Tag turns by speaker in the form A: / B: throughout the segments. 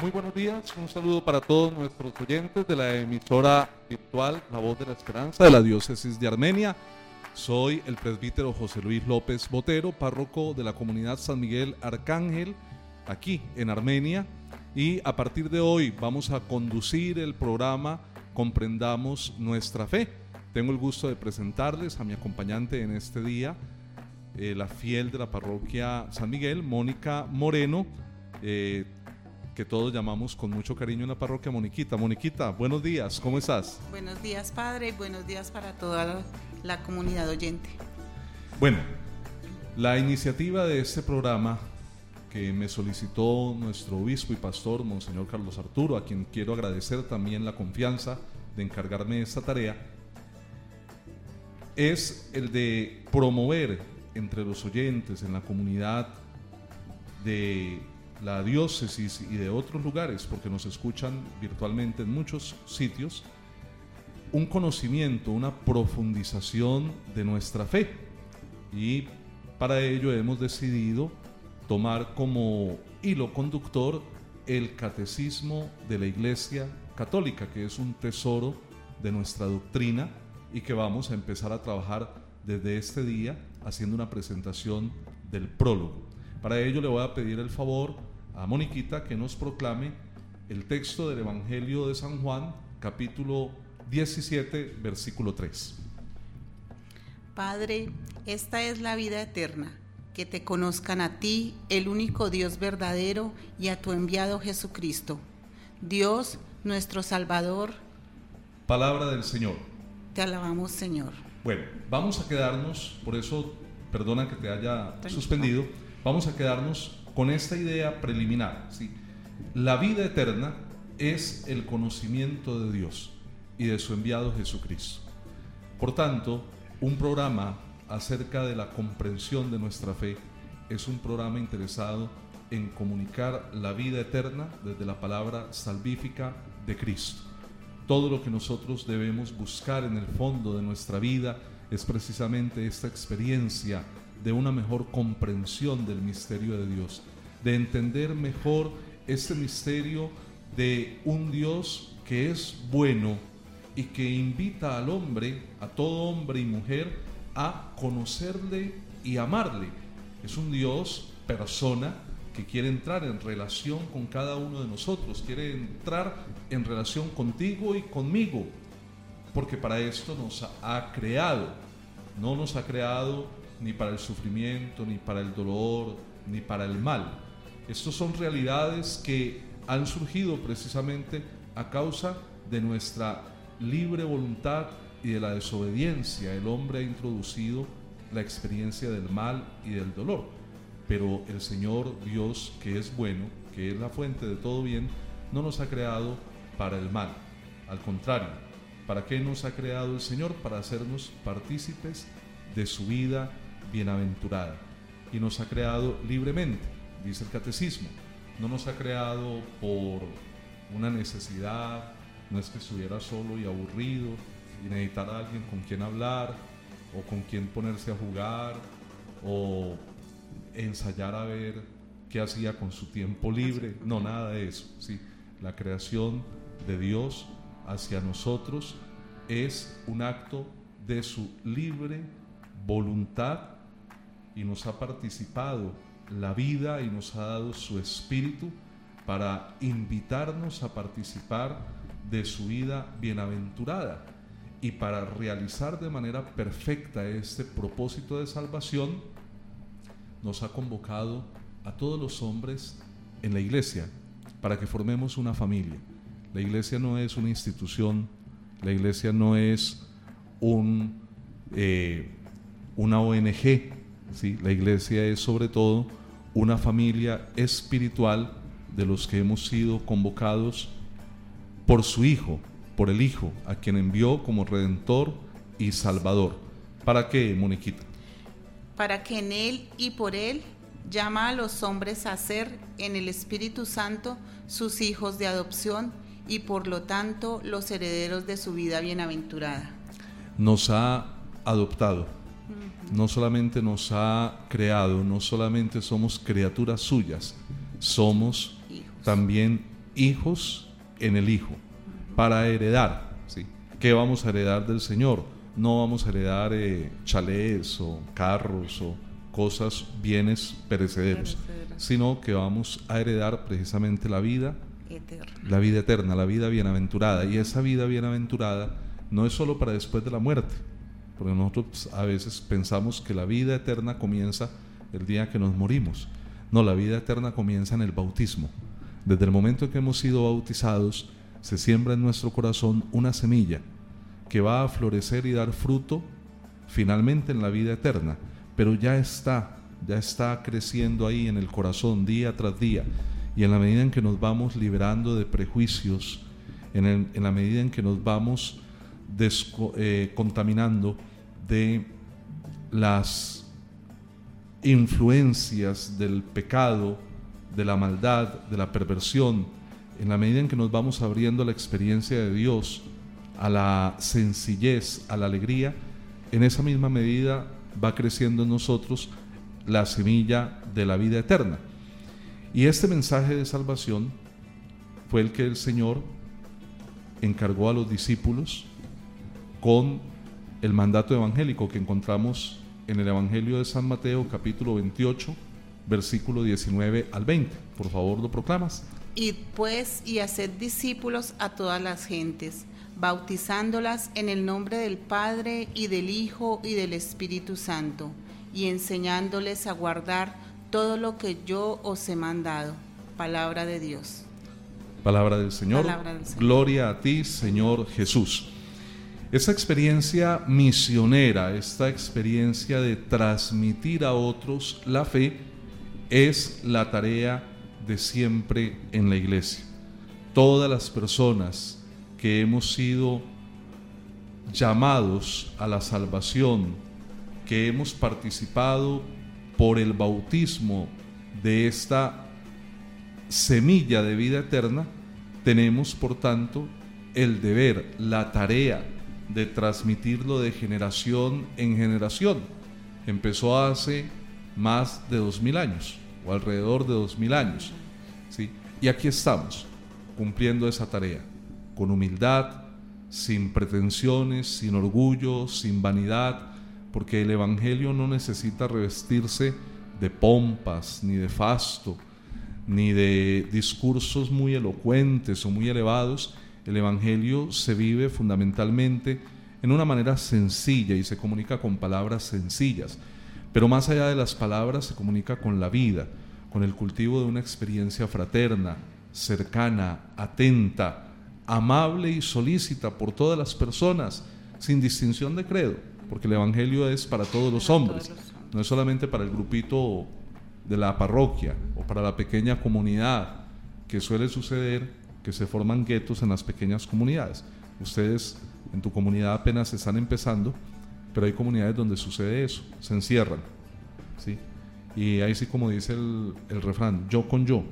A: Muy buenos días, un saludo para todos nuestros oyentes de la emisora virtual La Voz de la Esperanza de la Diócesis de Armenia. Soy el presbítero José Luis López Botero, párroco de la comunidad San Miguel Arcángel, aquí en Armenia. Y a partir de hoy vamos a conducir el programa Comprendamos nuestra fe. Tengo el gusto de presentarles a mi acompañante en este día, eh, la fiel de la parroquia San Miguel, Mónica Moreno. Eh, que todos llamamos con mucho cariño en la parroquia Moniquita. Moniquita, buenos días, ¿cómo estás?
B: Buenos días, Padre, y buenos días para toda la comunidad oyente.
A: Bueno, la iniciativa de este programa que me solicitó nuestro obispo y pastor, Monseñor Carlos Arturo, a quien quiero agradecer también la confianza de encargarme de esta tarea, es el de promover entre los oyentes en la comunidad de la diócesis y de otros lugares, porque nos escuchan virtualmente en muchos sitios, un conocimiento, una profundización de nuestra fe. Y para ello hemos decidido tomar como hilo conductor el catecismo de la Iglesia Católica, que es un tesoro de nuestra doctrina y que vamos a empezar a trabajar desde este día haciendo una presentación del prólogo. Para ello le voy a pedir el favor a Moniquita que nos proclame el texto del Evangelio de San Juan, capítulo 17, versículo 3.
B: Padre, esta es la vida eterna, que te conozcan a ti, el único Dios verdadero, y a tu enviado Jesucristo. Dios, nuestro Salvador.
A: Palabra del Señor.
B: Te alabamos, Señor.
A: Bueno, vamos a quedarnos, por eso, perdona que te haya suspendido, vamos a quedarnos con esta idea preliminar. ¿sí? La vida eterna es el conocimiento de Dios y de su enviado Jesucristo. Por tanto, un programa acerca de la comprensión de nuestra fe es un programa interesado en comunicar la vida eterna desde la palabra salvífica de Cristo. Todo lo que nosotros debemos buscar en el fondo de nuestra vida es precisamente esta experiencia de una mejor comprensión del misterio de Dios, de entender mejor este misterio de un Dios que es bueno y que invita al hombre, a todo hombre y mujer, a conocerle y amarle. Es un Dios persona que quiere entrar en relación con cada uno de nosotros, quiere entrar en relación contigo y conmigo, porque para esto nos ha creado, no nos ha creado ni para el sufrimiento, ni para el dolor, ni para el mal. Estas son realidades que han surgido precisamente a causa de nuestra libre voluntad y de la desobediencia. El hombre ha introducido la experiencia del mal y del dolor. Pero el Señor Dios, que es bueno, que es la fuente de todo bien, no nos ha creado para el mal. Al contrario, ¿para qué nos ha creado el Señor? Para hacernos partícipes de su vida bienaventurada. Y nos ha creado libremente, dice el catecismo. No nos ha creado por una necesidad, no es que estuviera solo y aburrido y necesitara a alguien con quien hablar o con quien ponerse a jugar o ensayar a ver qué hacía con su tiempo libre. No, nada de eso. ¿sí? La creación de Dios hacia nosotros es un acto de su libre voluntad y nos ha participado la vida y nos ha dado su espíritu para invitarnos a participar de su vida bienaventurada y para realizar de manera perfecta este propósito de salvación, nos ha convocado a todos los hombres en la iglesia para que formemos una familia. La iglesia no es una institución, la iglesia no es eh, una ONG, ¿sí? la iglesia es sobre todo una familia espiritual de los que hemos sido convocados por su Hijo, por el Hijo, a quien envió como Redentor y Salvador. ¿Para qué, Moniquita?
B: Para que en Él y por Él llama a los hombres a ser en el Espíritu Santo sus hijos de adopción y por lo tanto los herederos de su vida bienaventurada.
A: Nos ha adoptado, no solamente nos ha creado, no solamente somos criaturas suyas, somos también hijos en el Hijo, para heredar. ¿sí? ¿Qué vamos a heredar del Señor? No vamos a heredar eh, chalés o carros o cosas, bienes perecederos, sino que vamos a heredar precisamente la vida eterna. La vida eterna, la vida bienaventurada. Y esa vida bienaventurada no es solo para después de la muerte, porque nosotros a veces pensamos que la vida eterna comienza el día que nos morimos. No, la vida eterna comienza en el bautismo. Desde el momento en que hemos sido bautizados, se siembra en nuestro corazón una semilla que va a florecer y dar fruto finalmente en la vida eterna, pero ya está, ya está creciendo ahí en el corazón día tras día. Y en la medida en que nos vamos liberando de prejuicios, en, la medida en que nos vamos eh, contaminando de las influencias del pecado, de la maldad, de la perversión, en la medida en que nos vamos abriendo a la experiencia de Dios, a la sencillez, a la alegría, en esa misma medida va creciendo en nosotros la semilla de la vida eterna. Y este mensaje de salvación fue el que el Señor encargó a los discípulos con el mandato evangélico que encontramos en el Evangelio de San Mateo capítulo 28, versículo 19 al 20. Por favor, lo proclamas.
B: Id pues y haced discípulos a todas las gentes, bautizándolas en el nombre del Padre y del Hijo y del Espíritu Santo, y enseñándoles a guardar todo lo que yo os he mandado. Palabra de Dios.
A: Palabra del Señor. Gloria a ti, Señor Jesús. Esa experiencia misionera, esta experiencia de transmitir a otros la fe, es la tarea de siempre en la iglesia. Todas las personas que hemos sido llamados a la salvación, que hemos participado por el bautismo de esta semilla de vida eterna, tenemos por tanto el deber, la tarea de transmitirlo de generación en generación. Empezó hace más de dos mil años, o alrededor de dos mil años. ¿sí? Y aquí estamos, cumpliendo esa tarea, con humildad, sin pretensiones, sin orgullo, sin vanidad, porque el Evangelio no necesita revestirse de pompas, ni de fasto, ni de discursos muy elocuentes o muy elevados, el Evangelio se vive fundamentalmente en una manera sencilla y se comunica con palabras sencillas. Pero más allá de las palabras se comunica con la vida, con el cultivo de una experiencia fraterna, cercana, atenta, amable y solícita por todas las personas, sin distinción de credo, porque el Evangelio es para todos los hombres, no es solamente para el grupito de la parroquia o para la pequeña comunidad que suele suceder que se forman guetos en las pequeñas comunidades. Ustedes en tu comunidad apenas están empezando, pero hay comunidades donde sucede eso, se encierran. ¿sí? Y ahí sí, como dice el, el refrán, yo con yo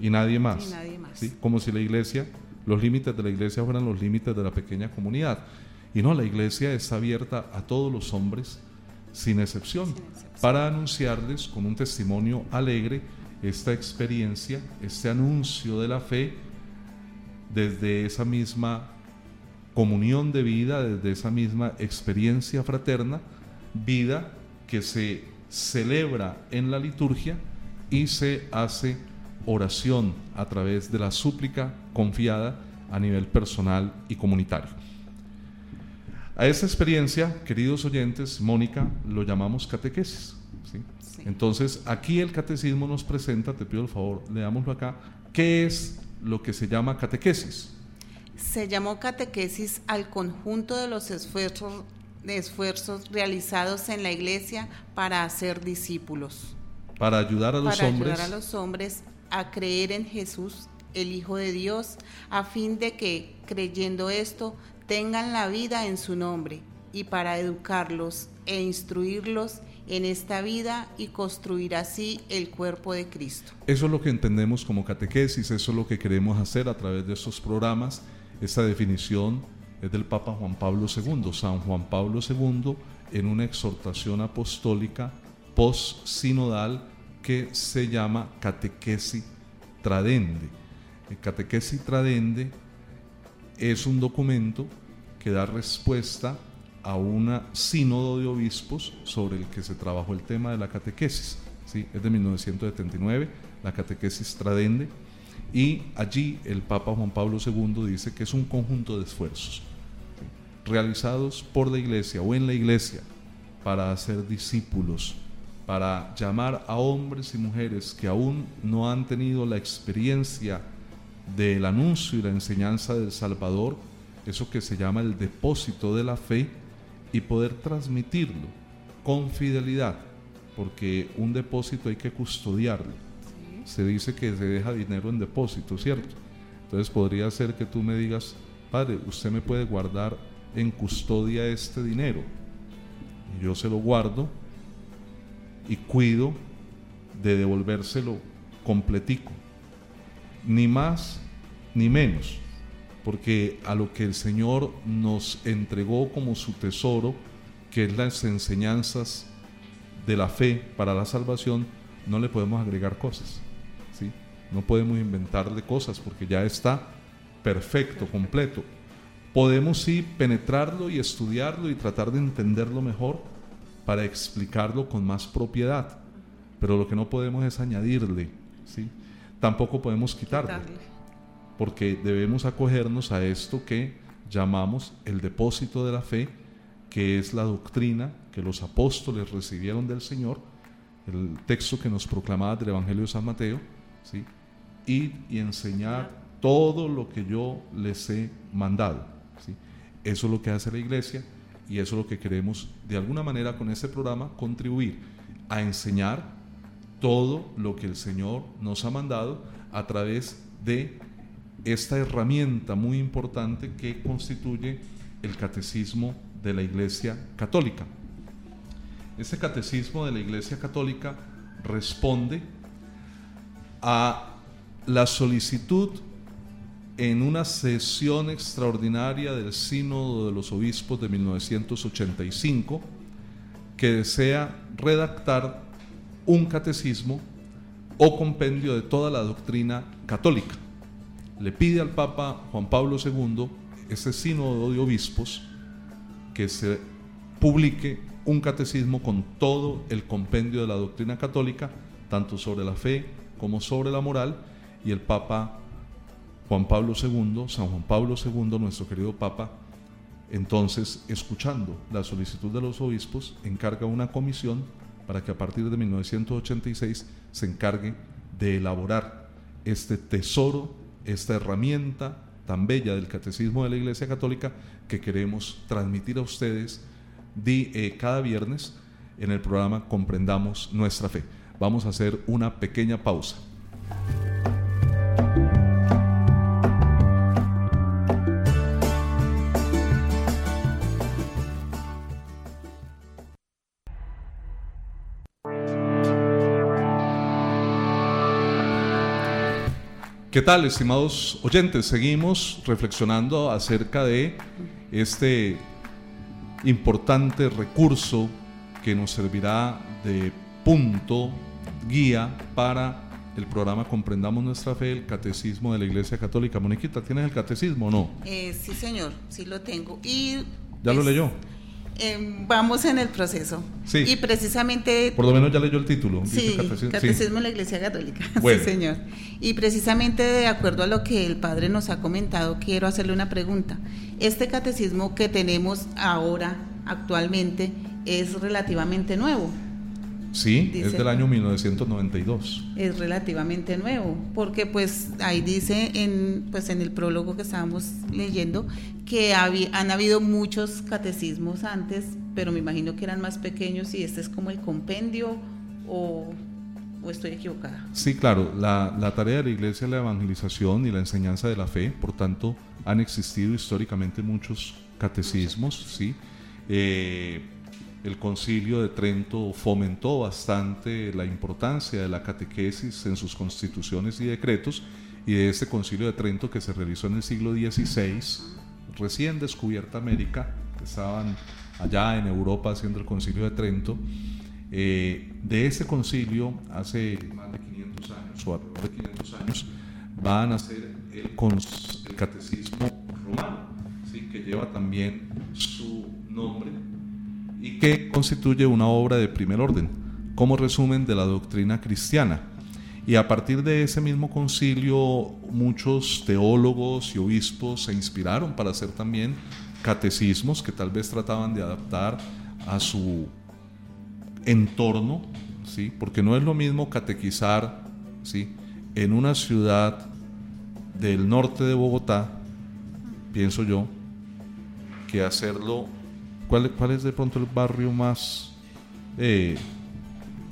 A: y nadie más. ¿sí? Como si la iglesia, los límites de la iglesia fueran los límites de la pequeña comunidad. Y no, la iglesia está abierta a todos los hombres, sin excepción, sin excepción. para anunciarles con un testimonio alegre esta experiencia, este anuncio de la fe desde esa misma comunión de vida, desde esa misma experiencia fraterna, vida que se celebra en la liturgia y se hace oración a través de la súplica confiada a nivel personal y comunitario. A esa experiencia, queridos oyentes, Mónica, lo llamamos catequesis. Entonces, aquí el catecismo nos presenta, te pido el favor, leámoslo acá, qué es lo que se llama catequesis.
B: Se llamó catequesis al conjunto de los esfuerzos, de esfuerzos realizados en la iglesia para hacer discípulos.
A: Para ayudar a los
B: para
A: hombres.
B: Ayudar a los hombres a creer en Jesús, el Hijo de Dios, a fin de que, creyendo esto, tengan la vida en su nombre y para educarlos e instruirlos en esta vida y construir así el cuerpo de Cristo.
A: Eso es lo que entendemos como catequesis, eso es lo que queremos hacer a través de estos programas. Esta definición es del Papa Juan Pablo II, San Juan Pablo II, en una exhortación apostólica post-sinodal que se llama catequesis tradendi. El Catequesis Tradende es un documento que da respuesta a un sínodo de obispos sobre el que se trabajó el tema de la catequesis. ¿sí? Es de 1979, la catequesis Tradende, y allí el Papa Juan Pablo II dice que es un conjunto de esfuerzos realizados por la iglesia o en la iglesia para hacer discípulos, para llamar a hombres y mujeres que aún no han tenido la experiencia del anuncio y la enseñanza del Salvador, eso que se llama el depósito de la fe, y poder transmitirlo con fidelidad, porque un depósito hay que custodiarlo. Se dice que se deja dinero en depósito, ¿cierto? Entonces podría ser que tú me digas, Padre, usted me puede guardar en custodia este dinero. Y yo se lo guardo y cuido de devolvérselo completico. Ni más ni menos. Porque a lo que el Señor nos entregó como su tesoro, que es las enseñanzas de la fe para la salvación, no le podemos agregar cosas. ¿sí? No podemos inventarle cosas porque ya está perfecto, completo. Podemos sí penetrarlo y estudiarlo y tratar de entenderlo mejor para explicarlo con más propiedad, pero lo que no podemos es añadirle, ¿sí? Tampoco podemos quitarle, porque debemos acogernos a esto que llamamos el depósito de la fe, que es la doctrina que los apóstoles recibieron del Señor, el texto que nos proclamaba del Evangelio de San Mateo, ¿sí? y, y enseñar todo lo que yo les he mandado. Eso es lo que hace la iglesia y eso es lo que queremos de alguna manera con este programa contribuir a enseñar todo lo que el Señor nos ha mandado a través de esta herramienta muy importante que constituye el catecismo de la Iglesia Católica. Este catecismo de la Iglesia Católica responde a la solicitud en una sesión extraordinaria del Sínodo de los Obispos de 1985 que desea redactar un catecismo o compendio de toda la doctrina católica. Le pide al Papa Juan Pablo II, ese sínodo de obispos, que se publique un catecismo con todo el compendio de la doctrina católica, tanto sobre la fe como sobre la moral, y el Papa Juan Pablo II, San Juan Pablo II, nuestro querido Papa, entonces, escuchando la solicitud de los obispos, encarga una comisión para que a partir de 1986 se encargue de elaborar este tesoro, esta herramienta tan bella del catecismo de la Iglesia Católica que queremos transmitir a ustedes eh, cada viernes en el programa Comprendamos nuestra fe. Vamos a hacer una pequeña pausa. ¿Qué tal, estimados oyentes? Seguimos reflexionando acerca de este importante recurso que nos servirá de punto, guía para el programa Comprendamos Nuestra Fe, el Catecismo de la Iglesia Católica. Moniquita, ¿tienes el catecismo o no?
B: Eh, sí, señor, sí lo tengo. Y
A: ¿Ya lo leyó?
B: Em, vamos en el proceso.
A: Sí.
B: Y precisamente...
A: Por lo menos ya leyó el título.
B: Sí, Catecismo, de la Iglesia Católica. Sí, señor. Y precisamente de acuerdo a lo que el Padre nos ha comentado, quiero hacerle una pregunta. Este catecismo que tenemos ahora, actualmente, es relativamente nuevo.
A: Sí, es del año 1992.
B: Es relativamente nuevo, porque pues ahí dice en, pues en el prólogo que estábamos leyendo que han habido muchos catecismos antes, pero me imagino que eran más pequeños y este es como el compendio o, o estoy equivocada.
A: Sí, claro, la, la, tarea de la iglesia es la evangelización y la enseñanza de la fe, por tanto han existido históricamente muchos catecismos, ¿sí? Eh, el concilio de Trento fomentó bastante la importancia de la catequesis en sus constituciones y decretos y de este concilio de Trento que se realizó en el siglo XVI, recién descubierta América, estaban allá en Europa haciendo el concilio de Trento. Eh, de ese concilio, hace más de 500 años o alrededor de 500 años, van a ser el, el catecismo romano, ¿sí? que lleva también su nombre que constituye una obra de primer orden, como resumen de la doctrina cristiana. Y a partir de ese mismo concilio, muchos teólogos y obispos se inspiraron para hacer también catecismos que tal vez trataban de adaptar a su entorno, ¿sí? porque no es lo mismo catequizar ¿sí? en una ciudad del norte de Bogotá, pienso yo, que hacerlo. ¿Cuál, cuál es de pronto el barrio más eh,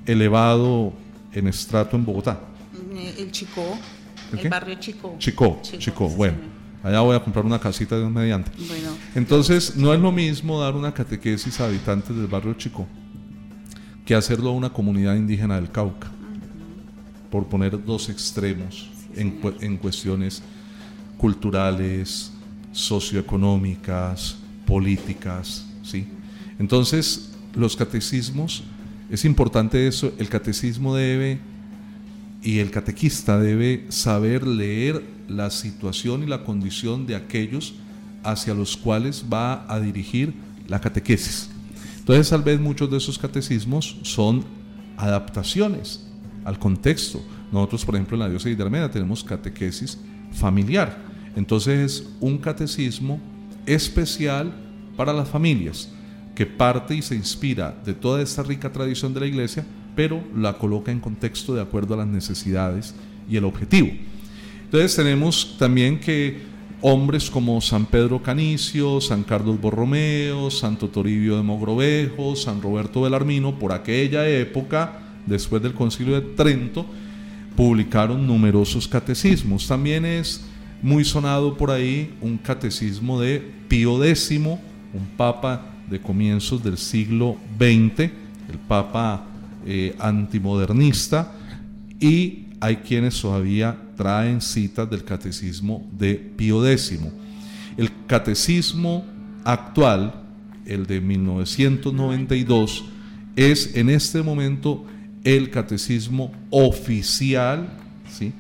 A: elevado en estrato en Bogotá?
B: Eh, el Chico, ¿El, barrio Chico.
A: Chico, Chico, bueno. Allá voy a comprar una casita de un mediante. Bueno, Entonces, no es lo mismo dar una catequesis a habitantes del barrio Chico que hacerlo a una comunidad indígena del Cauca, por poner dos extremos en, en cuestiones culturales, socioeconómicas, políticas, ¿sí? Entonces, los catecismos, es importante eso, el catecismo debe y el catequista debe saber leer la situación y la condición de aquellos hacia los cuales va a dirigir la catequesis. Entonces, tal vez muchos de esos catecismos son adaptaciones al contexto. Nosotros, por ejemplo, en la diócesis de Armenia tenemos catequesis familiar. Entonces, es un catecismo especial para las familias que parte y se inspira de toda esta rica tradición de la iglesia, pero la coloca en contexto de acuerdo a las necesidades y el objetivo. Entonces tenemos también que hombres como San Pedro Canicio, San Carlos Borromeo, Santo Toribio de Mogrovejo, San Roberto Belarmino, por aquella época, después del concilio de Trento, publicaron numerosos catecismos. También es muy sonado por ahí un catecismo de Pío X, un papa de comienzos del siglo XX, el papa eh, antimodernista, y hay quienes todavía traen citas del catecismo de Pío X. El catecismo actual, el de 1992, es en este momento el catecismo oficial, ¿sí?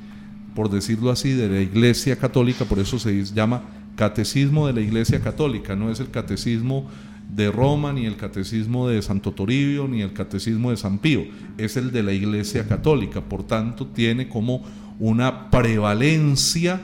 A: por decirlo así, de la Iglesia Católica, por eso se llama catecismo de la Iglesia Católica, no es el catecismo de Roma, ni el catecismo de Santo Toribio, ni el catecismo de San Pío, es el de la Iglesia Católica, por tanto tiene como una prevalencia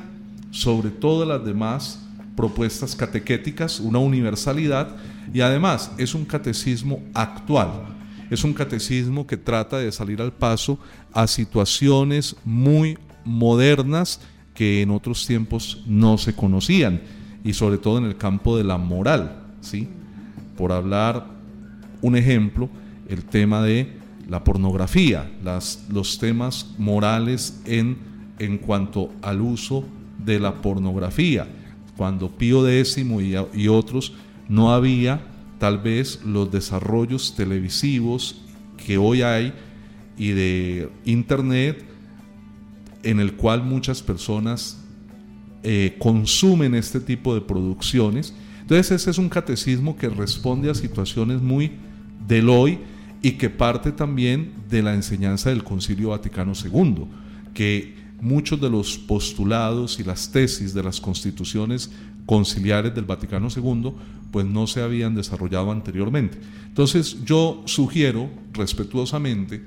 A: sobre todas las demás propuestas catequéticas, una universalidad y además es un catecismo actual, es un catecismo que trata de salir al paso a situaciones muy modernas que en otros tiempos no se conocían y sobre todo en el campo de la moral, ¿sí? por hablar un ejemplo, el tema de la pornografía, los temas morales en, en cuanto al uso de la pornografía. Cuando Pío X y otros no había tal vez los desarrollos televisivos que hoy hay y de internet en el cual muchas personas eh, consumen este tipo de producciones entonces ese es un catecismo que responde a situaciones muy del hoy y que parte también de la enseñanza del Concilio Vaticano II, que muchos de los postulados y las tesis de las constituciones conciliares del Vaticano II pues no se habían desarrollado anteriormente. Entonces yo sugiero respetuosamente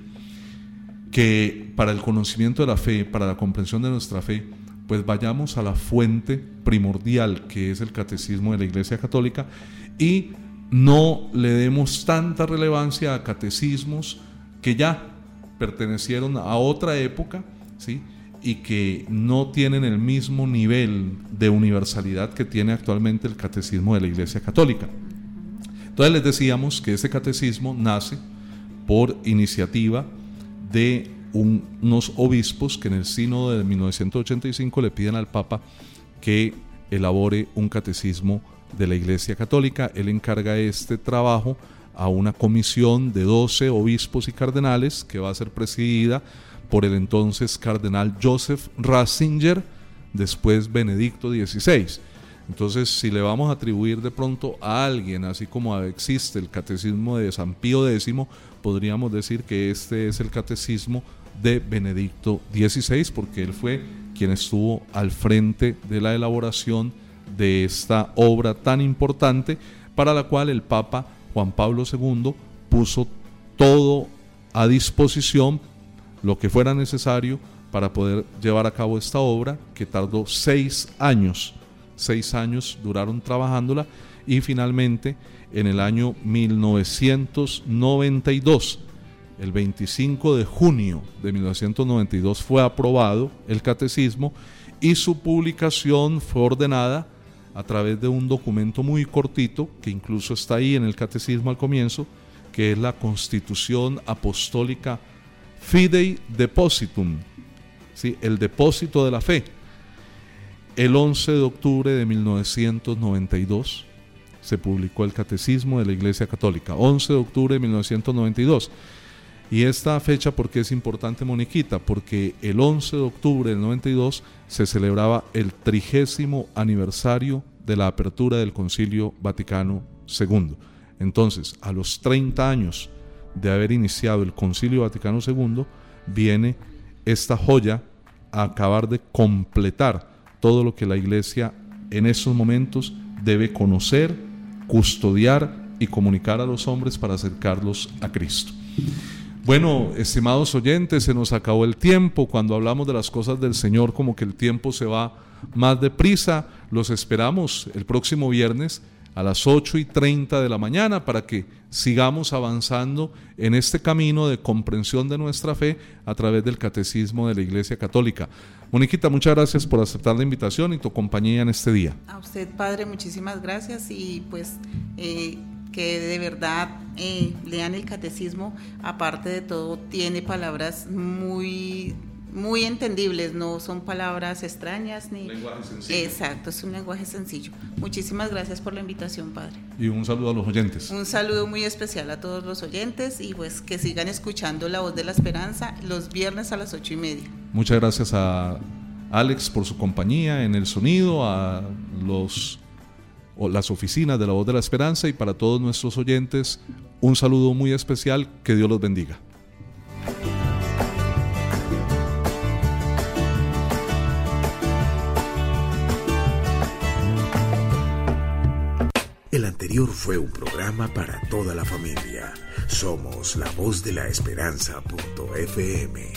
A: que para el conocimiento de la fe, para la comprensión de nuestra fe, pues vayamos a la fuente primordial que es el catecismo de la Iglesia Católica y no le demos tanta relevancia a catecismos que ya pertenecieron a otra época, ¿sí? y que no tienen el mismo nivel de universalidad que tiene actualmente el catecismo de la Iglesia Católica. Entonces les decíamos que ese catecismo nace por iniciativa de unos obispos que en el sínodo de 1985 le piden al Papa que elabore un catecismo de la Iglesia Católica. Él encarga este trabajo a una comisión de 12 obispos y cardenales que va a ser presidida por el entonces cardenal Joseph Ratzinger, después Benedicto XVI. Entonces, si le vamos a atribuir de pronto a alguien, así como existe el catecismo de San Pío X, podríamos decir que este es el catecismo de Benedicto XVI, porque él fue quien estuvo al frente de la elaboración de esta obra tan importante para la cual el Papa Juan Pablo II puso todo a disposición, lo que fuera necesario para poder llevar a cabo esta obra, que tardó seis años, seis años duraron trabajándola y finalmente en el año 1992, el 25 de junio de 1992 fue aprobado el catecismo y su publicación fue ordenada a través de un documento muy cortito, que incluso está ahí en el catecismo al comienzo, que es la Constitución Apostólica Fidei Depositum, ¿sí? el depósito de la fe. El 11 de octubre de 1992 se publicó el Catecismo de la Iglesia Católica, 11 de octubre de 1992. Y esta fecha, ¿por qué es importante, Moniquita? Porque el 11 de octubre del 92 se celebraba el trigésimo aniversario de la apertura del Concilio Vaticano II. Entonces, a los 30 años de haber iniciado el Concilio Vaticano II, viene esta joya a acabar de completar todo lo que la Iglesia en esos momentos debe conocer, custodiar y comunicar a los hombres para acercarlos a Cristo. Bueno, estimados oyentes, se nos acabó el tiempo. Cuando hablamos de las cosas del Señor, como que el tiempo se va más deprisa. Los esperamos el próximo viernes a las 8 y 30 de la mañana para que sigamos avanzando en este camino de comprensión de nuestra fe a través del catecismo de la Iglesia Católica. Moniquita, muchas gracias por aceptar la invitación y tu compañía en este día.
B: A usted, Padre, muchísimas gracias y pues eh, que de verdad eh, lean el catecismo, aparte de todo, tiene palabras muy muy entendibles, no son palabras extrañas ni
A: lenguaje sencillo.
B: Exacto, es un lenguaje sencillo. Muchísimas gracias por la invitación, padre.
A: Y un saludo a los oyentes.
B: Un saludo muy especial a todos los oyentes y pues que sigan escuchando la voz de la esperanza los viernes a las ocho y media.
A: Muchas gracias a Alex por su compañía en el sonido, a los las oficinas de la voz de la esperanza y para todos nuestros oyentes un saludo muy especial, que Dios los bendiga.
C: Fue un programa para toda la familia. Somos la voz de la esperanza.fm.